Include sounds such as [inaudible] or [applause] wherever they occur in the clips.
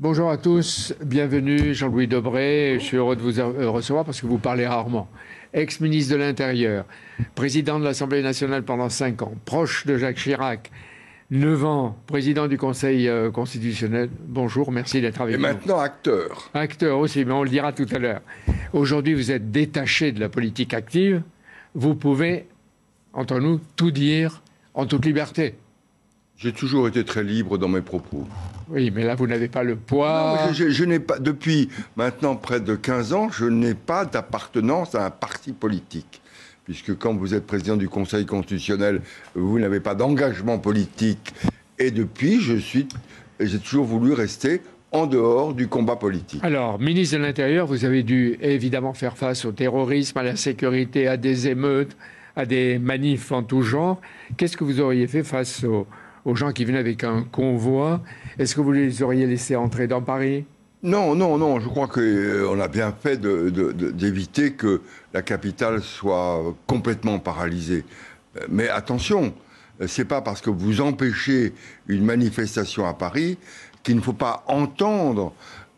Bonjour à tous, bienvenue Jean-Louis Debré. Je suis heureux de vous euh, recevoir parce que vous parlez rarement. Ex-ministre de l'Intérieur, président de l'Assemblée nationale pendant cinq ans, proche de Jacques Chirac, 9 ans, président du Conseil euh, constitutionnel. Bonjour, merci d'être avec Et nous. maintenant acteur. Acteur aussi, mais on le dira tout à l'heure. Aujourd'hui, vous êtes détaché de la politique active. Vous pouvez, entre nous, tout dire en toute liberté. J'ai toujours été très libre dans mes propos. Oui, mais là, vous n'avez pas le poids. Non, je, je- je n'ai pas, depuis maintenant près de 15 ans, je n'ai pas d'appartenance à un parti politique. Puisque quand vous êtes président du Conseil constitutionnel, vous n'avez pas d'engagement politique. Et depuis, je suis, j'ai toujours voulu rester en dehors du combat politique. Alors, ministre de l'Intérieur, vous avez dû évidemment faire face au terrorisme, à la sécurité, à des émeutes, à des manifs en tout genre. Qu'est-ce que vous auriez fait face aux, aux gens qui venaient avec un convoi. Est-ce que vous les auriez laissés entrer dans Paris? Non, non, non, je crois qu'on a bien fait d'éviter que la capitale soit complètement paralysée. Euh, Mais attention, euh, c'est pas parce que vous empêchez une manifestation à Paris qu'il ne faut pas entendre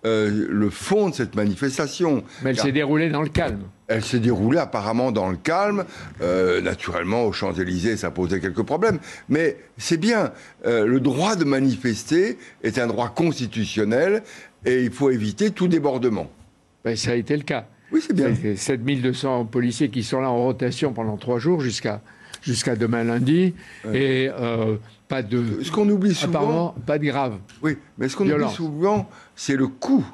euh, le fond de cette manifestation. Mais elle s'est déroulée dans le calme. Elle s'est déroulée apparemment dans le calme. Euh, naturellement, aux Champs-Élysées, ça posait quelques problèmes. Mais c'est bien. Euh, le droit de manifester est un droit constitutionnel et il faut éviter tout débordement. Ben, ça a été le cas. Oui, c'est bien. C'est 7200 policiers qui sont là en rotation pendant trois jours jusqu'à jusqu'à demain lundi. Et euh, pas de. Ce qu'on oublie souvent, Apparemment, pas de grave. oui, mais ce qu'on oublie souvent, c'est le coût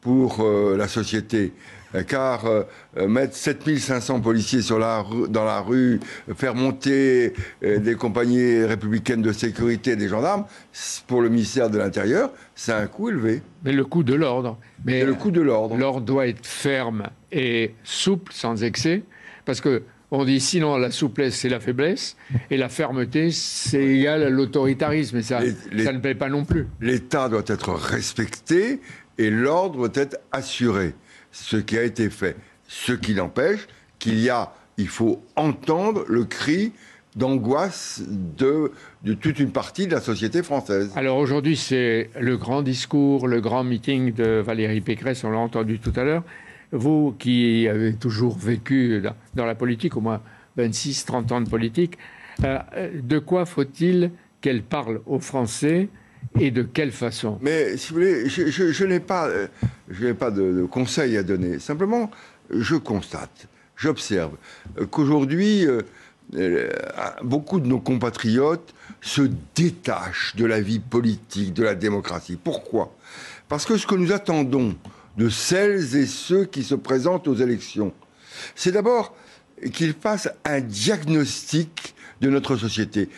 pour euh, la société. Euh, Car euh, mettre 7500 policiers sur la rue- dans la rue, faire monter des compagnies républicaines de sécurité, des gendarmes, pour le ministère de l'Intérieur, c'est un coût élevé. Mais le coup de l'ordre. Mais le coût de l'ordre. l'ordre doit être ferme et souple, sans excès, parce que on dit sinon la souplesse c'est la faiblesse et la fermeté c'est égal à l'autoritarisme et ça, Les- ça ne plaît pas non plus. L'État doit être respecté et l'ordre doit être assuré. Ce qui a été fait. Ce qui n'empêche qu'il y a, il faut entendre le cri d'angoisse de, de toute une partie de la société française. Alors aujourd'hui c'est le grand discours, le grand meeting de Valérie Pécresse, on l'a entendu tout à l'heure. Vous qui avez toujours vécu dans, la politique, au moins 26-30 ans de politique, euh, de quoi faut-il qu'elle parle aux Français et de quelle façon? Mais si vous voulez, je, n'ai pas, euh, je pas de, de conseils à donner. Simplement, je constate, j'observe qu'aujourd'hui, euh, beaucoup de nos compatriotes se détachent de la vie politique, de la démocratie. Pourquoi? Parce que ce que nous attendons de celles et ceux qui se présentent aux élections, c'est d'abord qu'ils fassent un diagnostic de notre société.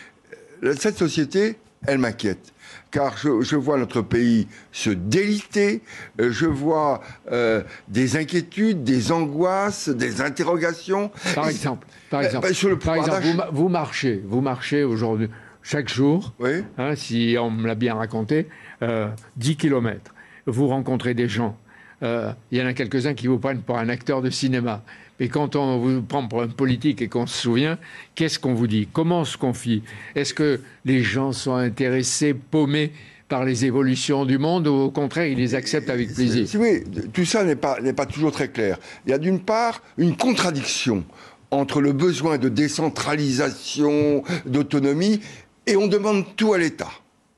Euh, Cette société, elle m'inquiète. Car je, je vois notre pays se déliter, euh, je vois euh, des inquiétudes, des angoisses, des interrogations. Par exemple, par Euh, exemple, bah, sur le par exemple vous marchez, vous marchez aujourd'hui chaque jour, Oui. hein, si on me l'a bien raconté, euh, 10 km. Vous rencontrez des gens. Euh, Il y en a quelques-uns qui vous prennent pour un acteur de cinéma. Mais quand on vous prend pour un politique et qu'on se souvient, qu'est-ce qu'on vous dit? Comment on se confie? Est-ce que les gens sont intéressés, paumés par les évolutions du monde ou au contraire, ils les acceptent avec plaisir? Voulez, tout ça n'est pas, n'est pas toujours très clair. Il y a d'une part une contradiction entre le besoin de décentralisation, d'autonomie, et on demande tout à l'État.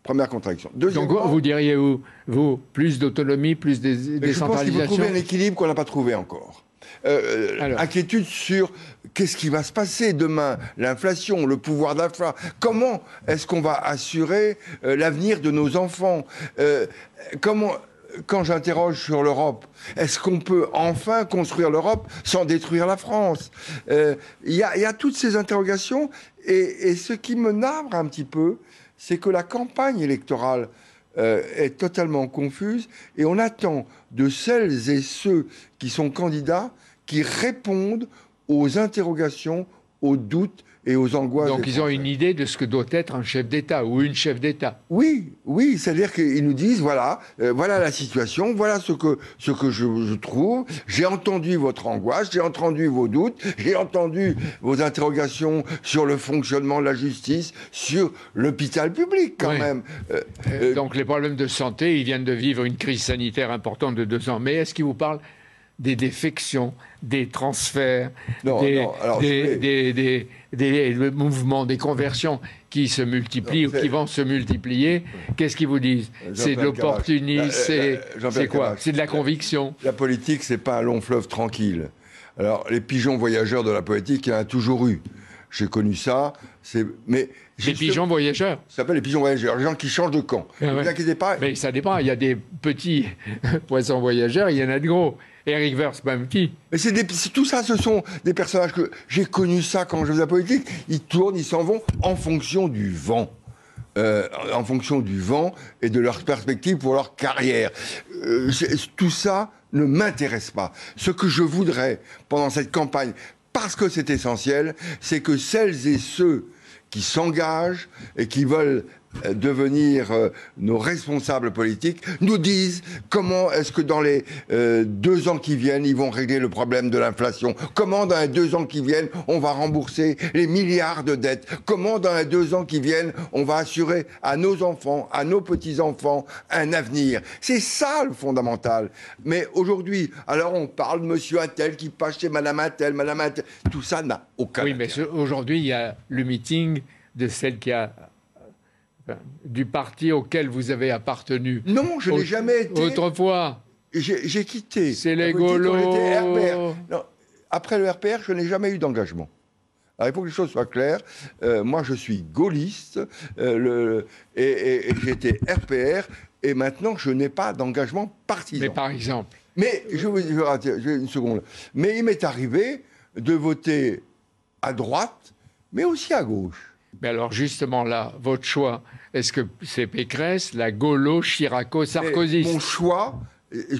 Première contradiction. Donc Deuxièmement, vous diriez, vous, vous plus d'autonomie, plus de mais je pense qu'il faut décentralisation trouver un équilibre qu'on n'a pas trouvé encore. Euh, Alors. inquiétude sur qu'est-ce qui va se passer demain, l'inflation, le pouvoir d'achat. Comment est-ce qu'on va assurer euh, l'avenir de nos enfants? Euh, Comment quand j'interroge sur l'Europe, est-ce qu'on peut enfin construire l'Europe sans détruire la France? Euh, Il y, a- il y a toutes ces interrogations et, et ce qui me navre un petit peu, c'est que la campagne électorale euh, est totalement confuse et on attend de celles et ceux qui sont candidats qui répondent aux interrogations, aux doutes et aux angoisses. Donc ils ont une idée de ce que doit être un chef d'État ou une chef d'État. Oui, oui, c'est-à-dire qu'ils nous disent voilà, euh, voilà la situation, voilà ce que ce que je, je trouve. J'ai entendu votre angoisse, j'ai entendu vos doutes, j'ai entendu vos interrogations sur le fonctionnement de la justice, sur l'hôpital public quand Oui. même. Euh, euh, Donc les problèmes de santé, ils viennent de vivre une crise sanitaire importante de deux ans. Mais est-ce qu'ils vous parlent des défections, des transferts, Non, des, non, alors, des, je vais- des- des- des- des mouvements, des conversions qui se multiplient Non, ou qui vont se multiplier Qu'est-ce qu'ils vous disent C'est de l'opportunisme, Euh, c'est euh, c'est quoi. C'est de la conviction. La politique, c'est pas un long fleuve tranquille. Alors, les pigeons voyageurs de la politique, il y en a toujours eu. J'ai connu ça. C'est mais Les pigeons voyageurs. Ça s'appelle les pigeons voyageurs, les gens qui changent de camp. Ah ne vous inquiétez pas. Mais ça dépend. Il y a des petits [laughs] poissons voyageurs, il y en a de gros. Eric Verse, même qui Mais c'est tout ça, ce sont des personnages que j'ai connus ça quand je faisais la politique. Ils tournent, ils s'en vont en fonction du vent. Euh, en fonction du vent et de leur perspective pour leur carrière. Euh, tout ça ne m'intéresse pas. Ce que je voudrais pendant cette campagne, parce que c'est essentiel, c'est que celles et ceux qui s'engagent et qui veulent devenir euh, nos responsables politiques nous disent comment est-ce que dans les euh, deux ans qui viennent, ils vont régler le problème de l'inflation. Comment dans les deux ans qui viennent, on va rembourser les milliards de dettes. Comment dans les deux ans qui viennent, on va assurer à nos enfants, à nos petits-enfants, un avenir. C'est ça le fondamental. Mais aujourd'hui, alors on parle de monsieur Attel qui passe chez madame Attel, madame Attel. Tout ça n'a aucun Oui, mais intérêt. aujourd'hui, il y a le meeting de celle qui a. du parti auquel vous avez appartenu. Non, je n'ai jamais été. Autrefois, J'ai quitté. C'est les Gaulois. après le RPR, je n'ai jamais eu d'engagement. Alors, il faut que les choses soient claires. Euh, moi, je suis gaulliste euh, le- et, et- et j'étais RPR et maintenant, je n'ai pas d'engagement partisan. mais par exemple, Mais je vous je une seconde. Mais il m'est arrivé de voter à droite, mais aussi à gauche. Mais alors justement là, votre choix, est-ce que c'est Pécresse, la Gaulo, Chiraco, Sarkozy? Mon choix,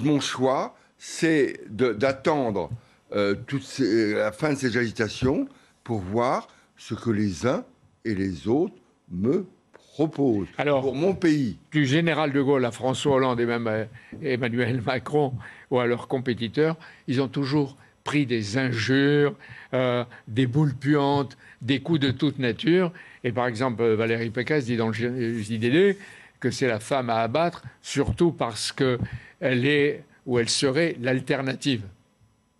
mon choix, c'est d'attendre euh, la fin de ces agitations pour voir ce que les uns et les autres me proposent Alors- pour mon pays. du général de Gaulle à François Hollande et même à Emmanuel Macron ou à leurs compétiteurs, ils ont toujours pris des injures, euh, des boules puantes, des coups de toute nature. Et par exemple, euh, Valérie Pécresse dit dans le J- JDD que c'est la femme à abattre, surtout parce qu'elle est ou elle serait l'alternative.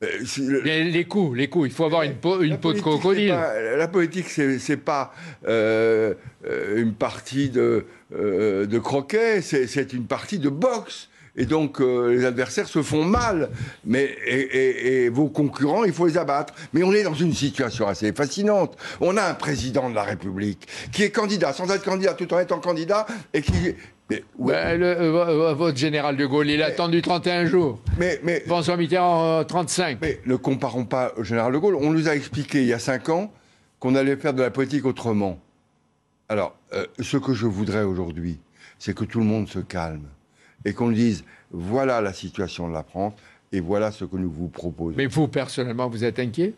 Euh, le- Les, les coups, les coups, il faut avoir une peau, une La peau de crocodile. pas- la politique, c'est pas euh, euh, une partie de, euh, de croquet, c'est une partie de boxe. Et donc, euh, les adversaires se font mal. Mais, et, et- et vos concurrents, il faut les abattre. Mais on est dans une situation assez fascinante. On a un président de la République qui est candidat, sans être candidat, tout en étant candidat, et qui. Mais, ouais, Ben, le- euh, votre général de Gaulle, il a attendu 31 jours. mais, mais, François Mitterrand, euh, 35. Mais ne comparons pas au général de Gaulle. On nous a expliqué il y a cinq ans qu'on allait faire de la politique autrement. Alors, euh, ce que je voudrais aujourd'hui, c'est que tout le monde se calme et qu'on dise voilà la situation de la France et voilà ce que nous vous proposons. Mais vous, personnellement, vous êtes inquiet?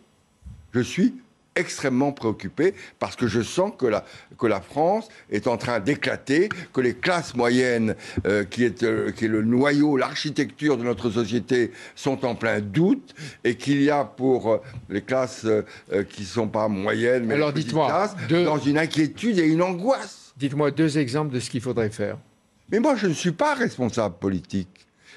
Je suis extrêmement préoccupé parce que je sens que la, que la France est en train d'éclater, que les classes moyennes, euh, qui, est, euh, qui est le noyau, l'architecture de notre société, sont en plein doute et qu'il y a pour euh, les classes qui ne sont pas moyennes, mais Alors, les classes, deux- dans une inquiétude et une angoisse. Dites-moi deux exemples de ce qu'il faudrait faire. Mais moi, je ne suis pas responsable politique.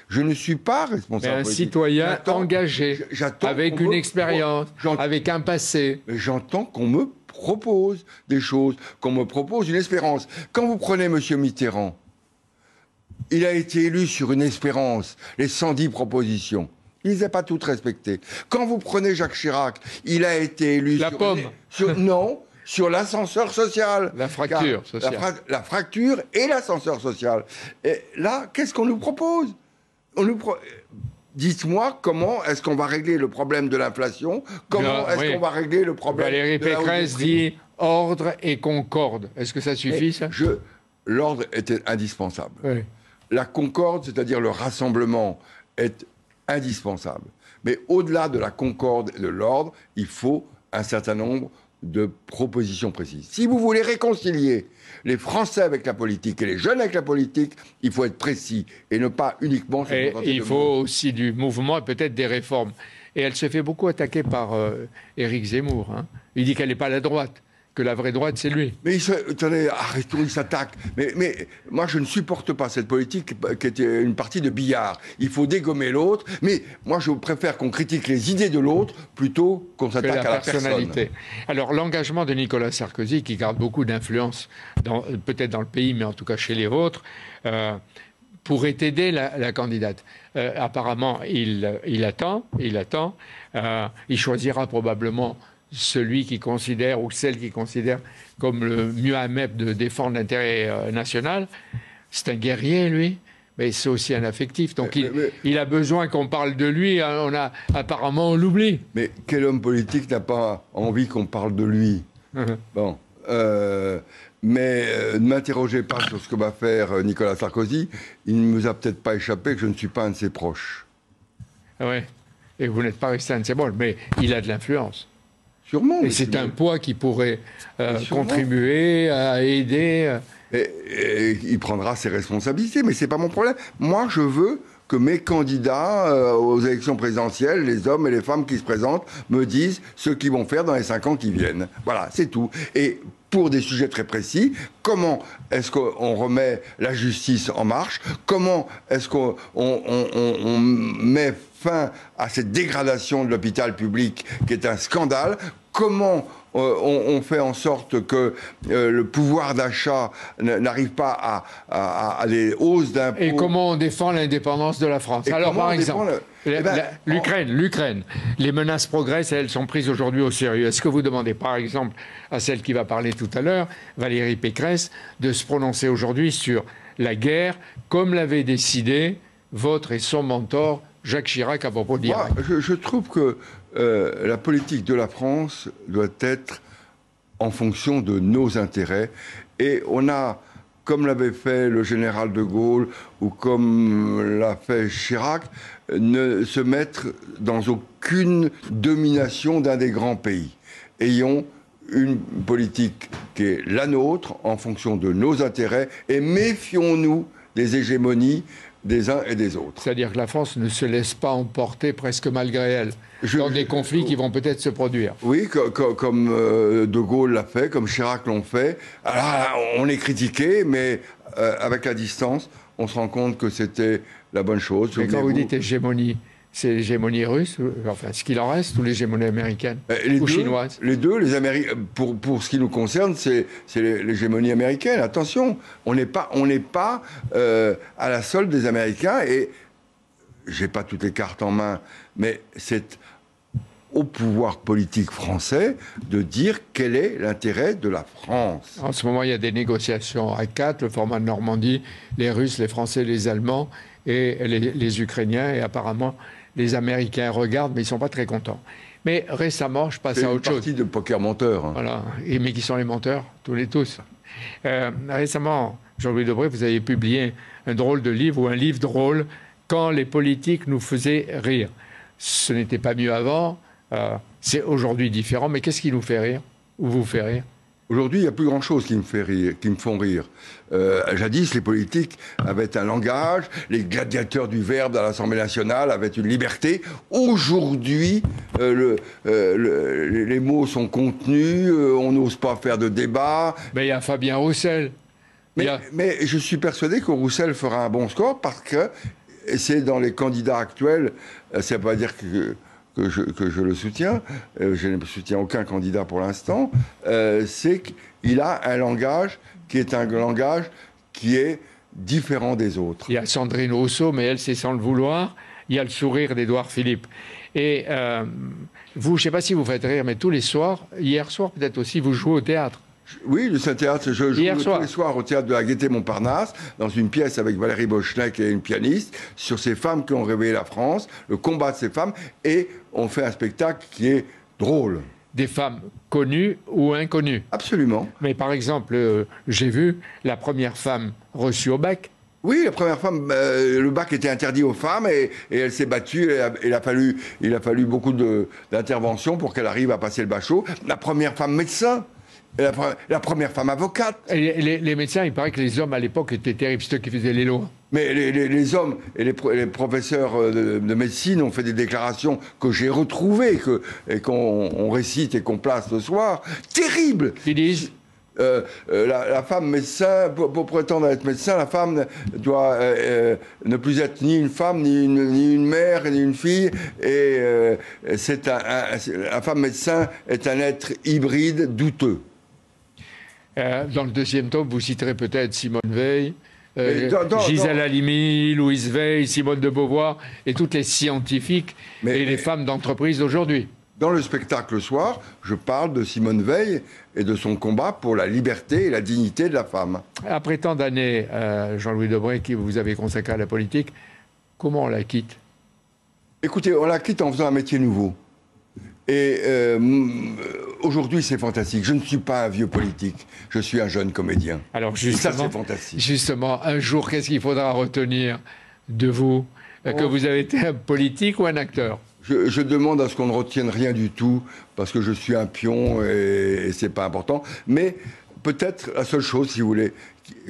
Je ne suis pas Mais responsable un politique. citoyen engagé, j'attends avec une me- expérience, avec un passé. Mais j'entends qu'on me propose des choses, qu'on me propose une espérance. Quand vous prenez M. Mitterrand, il a été élu sur une espérance, les 110 propositions. Il ne les a pas toutes respectées. Quand vous prenez Jacques Chirac, il a été élu La sur... pomme. sur- non, sur l'ascenseur social. La fracture Car sociale. La, fra- la fracture et l'ascenseur social. Et là, qu'est-ce qu'on nous propose? On nous pro- Dites-moi comment est-ce qu'on va régler le problème de l'inflation? Comment est-ce oui. qu'on va régler le problème Valérie de la Pécresse prix dit ordre et concorde. Est-ce que ça suffit, ça? je- L'ordre était indispensable. Oui. La concorde, c'est-à-dire le rassemblement, est indispensable. Mais au-delà de la concorde et de l'ordre, il faut un certain nombre de propositions précises. Si vous voulez réconcilier les Français avec la politique et les jeunes avec la politique, il faut être précis et ne pas uniquement se Et il faut aussi du mouvement et peut-être des réformes. Et elle se fait beaucoup attaquer par euh, Éric Zemmour. hein. Il dit qu'elle n'est pas la droite, que la vraie droite, c'est lui. Mais attendez, arrêtons, il s'attaque. Mais, mais moi, je ne supporte pas cette politique qui était une partie de billard. Il faut dégommer l'autre. Mais moi, je préfère qu'on critique les idées de l'autre plutôt qu'on que la s'attaque à la personne. personnalité. Alors l'engagement de Nicolas Sarkozy, qui garde beaucoup d'influence, peut-être dans le pays, mais en tout cas chez les vôtres, euh, pourrait aider la, la candidate. Euh, apparemment, il, il attend, il attend. Euh, il choisira probablement celui qui considère ou celle qui considère comme le mieux à même de défendre l'intérêt euh, national. C'est un guerrier, lui. Mais c'est aussi un affectif. Donc Mais- il, mais- il a besoin qu'on parle de lui. hein, On a, apparemment, on l'oublie. Mais quel homme politique n'a pas envie qu'on parle de lui? Bon. euh, mais euh, ne m'interrogez pas sur ce que va faire Nicolas Sarkozy. Il ne nous a peut-être pas échappé que je ne suis pas un de ses proches. Oui. Et vous n'êtes pas resté un de ses bons, mais il a de l'influence. Sûrement. Et c'est un poids qui pourrait euh, contribuer à aider. euh, Et, et il prendra ses responsabilités, mais c'est pas mon problème. Moi, je veux que mes candidats euh, aux élections présidentielles, les hommes et les femmes qui se présentent, me disent ce qu'ils vont faire dans les cinq ans qui viennent. Voilà, c'est tout. Et pour des sujets très précis, comment est-ce qu'on remet la justice en marche? Comment est-ce qu'on on- on- on- on met fin à cette dégradation de l'hôpital public qui est un scandale? Comment euh, on, on fait en sorte que euh, le pouvoir d'achat n'arrive pas à, à- à les hausses d'impôts. Et comment on défend l'indépendance de la France. Et Alors, par exemple, le- Eh ben, l'Ukraine, les menaces progressent et elles sont prises aujourd'hui au sérieux. Est-ce que vous demandez, par exemple, à celle qui va parler tout à l'heure, Valérie Pécresse, de se prononcer aujourd'hui sur la guerre, comme l'avait décidé votre et son mentor Jacques Chirac à propos d'Irak je, je trouve que euh, la politique de la France doit être en fonction de nos intérêts. Et on a, comme l'avait fait le général de Gaulle ou comme l'a fait Chirac, ne se mettre dans aucune domination d'un des grands pays. Ayons une politique qui est la nôtre en fonction de nos intérêts et méfions-nous des hégémonies des uns et des autres. C'est-à-dire que la France ne se laisse pas emporter presque malgré elle Je- dans des conflits qui vont peut-être se produire. Oui, co- co- comme euh, De Gaulle l'a fait, comme Chirac l'ont fait. Alors, on est critiqué, mais euh, avec la distance, on se rend compte que c'était la bonne chose. Mais quand vous dites hégémonie, c'est l'hégémonie russe, enfin ce qu'il en reste, ou l'hégémonie américaine Euh, les ou deux, chinoise Les deux, les Américains. Pour, pour ce qui nous concerne, c'est c'est l'hé- l'hégémonie américaine. Attention, on n'est pas, on pas euh, à la solde des Américains et j'ai pas toutes les cartes en main, mais c'est au pouvoir politique français de dire quel est l'intérêt de la France. En ce moment, il y a des négociations à quatre, le format de Normandie, les Russes, les Français, les Allemands et les, les Ukrainiens. Et apparemment, les Américains regardent, mais ils ne sont pas très contents. Mais récemment, je passe C'est à une autre chose. partie de poker menteur. hein. Voilà. Et, mais qui sont les menteurs Tous les tous. Euh, récemment, Jean-Louis Debré, vous avez publié un drôle de livre ou un livre drôle quand les politiques nous faisaient rire. Ce n'était pas mieux avant. euh, c'est aujourd'hui différent. Mais qu'est-ce qui nous fait rire Ou vous fait rire? Aujourd'hui, il n'y a plus grand-chose qui me fait rire, qui me font rire. Euh, jadis, les politiques avaient un langage, les gladiateurs du verbe à l'Assemblée nationale avaient une liberté. Aujourd'hui, euh, le- euh, le- les- mots sont contenus, on n'ose pas faire de débat. Ben, il y a Fabien Roussel. Mais, a- mais je suis persuadé que Roussel fera un bon score parce que c'est dans les candidats actuels, ça ne veut pas dire que, que, je, le soutiens, euh, je ne soutiens aucun candidat pour l'instant, euh, c'est qu'il a un langage qui est un langage qui est différent des autres. Il y a Sandrine Rousseau, mais elle, c'est sans le vouloir. Il y a le sourire d'Édouard Philippe. Et euh, vous, je ne sais pas si vous faites rire, mais tous les soirs, hier soir peut-être aussi, vous jouez au théâtre. Oui, le Saint-Théâtre, je joue Hier tous soir. les soirs au théâtre de la Gaîté-Montparnasse, dans une pièce avec Valérie Bochnek et une pianiste, sur ces femmes qui ont réveillé la France, le combat de ces femmes, et on fait un spectacle qui est drôle. Des femmes connues ou inconnues. Absolument. Mais par exemple, euh, j'ai vu la première femme reçue au bac, Oui, la première femme, euh, le bac était interdit aux femmes et, elle s'est battue. Et il, a fallu, il a fallu beaucoup d'interventions pour qu'elle arrive à passer le bachot. La première femme médecin. La, première femme avocate. les, médecins, il paraît que les hommes à l'époque étaient terribles, ceux qui faisaient les lois. Mais les, hommes et les, professeurs euh, de, médecine ont fait des déclarations que j'ai retrouvées que, et qu'on récite et qu'on place le soir. Terribles Ils disent euh, euh, la, femme médecin, pour, prétendre être médecin, la femme doit euh, ne plus être ni une femme, ni une, mère, ni une fille. Et c'est la femme médecin est un être hybride douteux. Dans le deuxième tome, vous citerez peut-être Simone Veil. Gisèle Halimi, Louise Veil, Simone de Beauvoir et toutes les scientifiques et les femmes d'entreprise d'aujourd'hui. Dans le spectacle soir, je parle de Simone Veil et de son combat pour la liberté et la dignité de la femme. Après tant d'années, euh, Jean-Louis Debré, qui vous avez consacré à la politique, comment on la quitte? Écoutez, on la quitte en faisant un métier nouveau. Et euh, aujourd'hui, c'est fantastique. Je ne suis pas un vieux politique, je suis un jeune comédien. Alors justement, ça, c'est fantastique. Justement, un jour, qu'est-ce qu'il faudra retenir de vous Que oh. vous avez été un politique ou un acteur? Je, demande à ce qu'on ne retienne rien du tout, parce que je suis un pion et, et c'est pas important. Mais peut-être la seule chose, si vous voulez,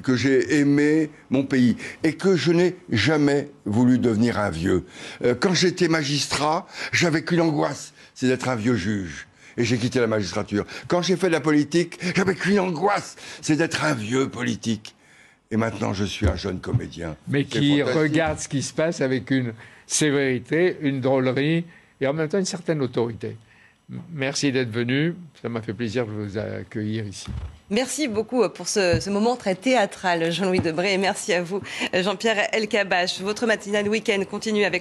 que j'ai aimé mon pays et que je n'ai jamais voulu devenir un vieux. Euh, quand j'étais magistrat, j'avais qu'une angoisse, c'est d'être un vieux juge. Et j'ai quitté la magistrature. Quand j'ai fait de la politique, j'avais qu'une angoisse, c'est d'être un vieux politique. Et maintenant, je suis un jeune comédien. Mais qui regarde ce qui se passe avec une sévérité, une drôlerie et en même temps une certaine autorité. Merci d'être venu. Ça m'a fait plaisir de vous accueillir ici. Merci beaucoup pour ce, moment très théâtral, Jean-Louis Debré. Et merci à vous, Jean-Pierre Elkabach. Votre matinale week-end continue avec